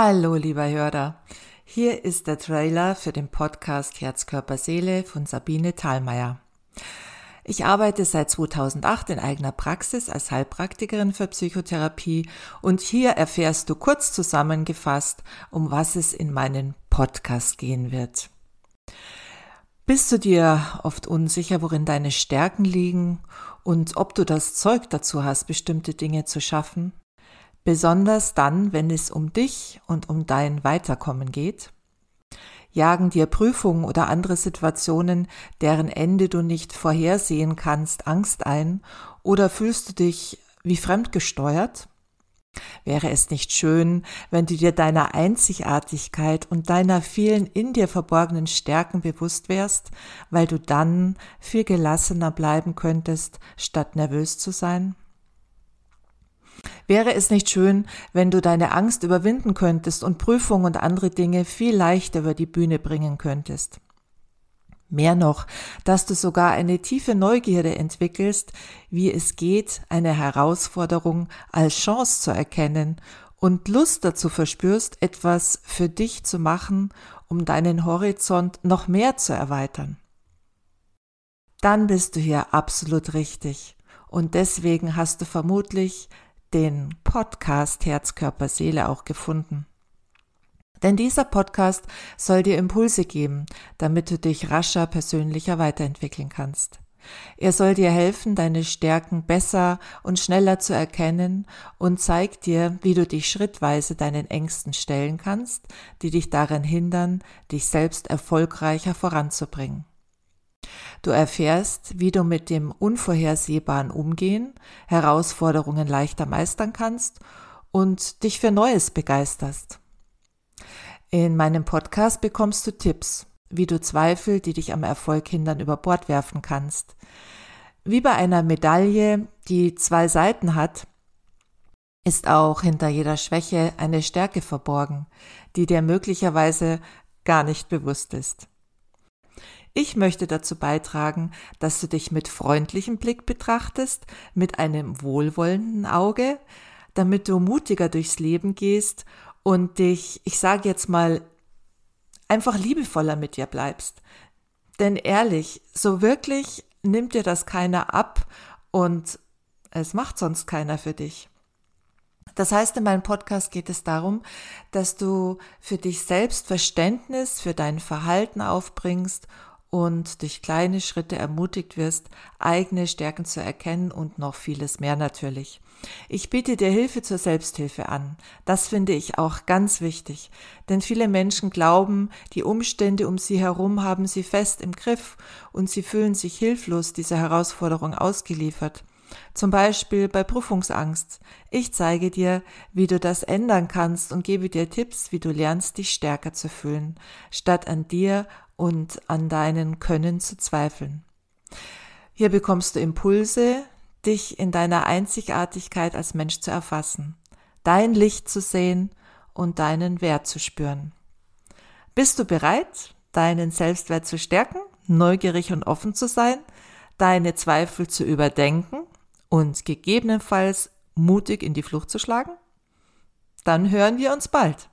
Hallo, lieber Hörer. Hier ist der Trailer für den Podcast Herz, Körper, Seele von Sabine Thalmeier. Ich arbeite seit 2008 in eigener Praxis als Heilpraktikerin für Psychotherapie und hier erfährst du kurz zusammengefasst, um was es in meinem Podcast gehen wird. Bist du dir oft unsicher, worin deine Stärken liegen und ob du das Zeug dazu hast, bestimmte Dinge zu schaffen? Besonders dann, wenn es um dich und um dein Weiterkommen geht? Jagen dir Prüfungen oder andere Situationen, deren Ende du nicht vorhersehen kannst, Angst ein oder fühlst du dich wie fremdgesteuert? Wäre es nicht schön, wenn du dir deiner Einzigartigkeit und deiner vielen in dir verborgenen Stärken bewusst wärst, weil du dann viel gelassener bleiben könntest, statt nervös zu sein? Wäre es nicht schön, wenn du deine Angst überwinden könntest und Prüfungen und andere Dinge viel leichter über die Bühne bringen könntest? Mehr noch, dass du sogar eine tiefe Neugierde entwickelst, wie es geht, eine Herausforderung als Chance zu erkennen und Lust dazu verspürst, etwas für dich zu machen, um deinen Horizont noch mehr zu erweitern. Dann bist du hier absolut richtig und deswegen hast du vermutlich den Podcast Herz, Körper, Seele auch gefunden. Denn dieser Podcast soll dir Impulse geben, damit du dich rascher persönlicher weiterentwickeln kannst. Er soll dir helfen, deine Stärken besser und schneller zu erkennen und zeigt dir, wie du dich schrittweise deinen Ängsten stellen kannst, die dich daran hindern, dich selbst erfolgreicher voranzubringen. Du erfährst, wie du mit dem Unvorhersehbaren umgehen, Herausforderungen leichter meistern kannst und dich für Neues begeisterst. In meinem Podcast bekommst du Tipps, wie du Zweifel, die dich am Erfolg hindern, über Bord werfen kannst. Wie bei einer Medaille, die zwei Seiten hat, ist auch hinter jeder Schwäche eine Stärke verborgen, die dir möglicherweise gar nicht bewusst ist. Ich möchte dazu beitragen, dass du dich mit freundlichem Blick betrachtest, mit einem wohlwollenden Auge, damit du mutiger durchs Leben gehst und dich, ich sage jetzt mal, einfach liebevoller mit dir bleibst. Denn ehrlich, so wirklich nimmt dir das keiner ab und es macht sonst keiner für dich. Das heißt, in meinem Podcast geht es darum, dass du für dich selbst Verständnis für dein Verhalten aufbringst und durch kleine Schritte ermutigt wirst, eigene Stärken zu erkennen und noch vieles mehr natürlich. Ich biete dir Hilfe zur Selbsthilfe an. Das finde ich auch ganz wichtig, denn viele Menschen glauben, die Umstände um sie herum haben sie fest im Griff und sie fühlen sich hilflos dieser Herausforderung ausgeliefert. Zum Beispiel bei Prüfungsangst. Ich zeige dir, wie du das ändern kannst und gebe dir Tipps, wie du lernst, dich stärker zu fühlen, statt an dir und an deinen Können zu zweifeln. Hier bekommst du Impulse, dich in deiner Einzigartigkeit als Mensch zu erfassen, dein Licht zu sehen und deinen Wert zu spüren. Bist du bereit, deinen Selbstwert zu stärken, neugierig und offen zu sein, deine Zweifel zu überdenken und gegebenenfalls mutig in die Flucht zu schlagen? Dann hören wir uns bald.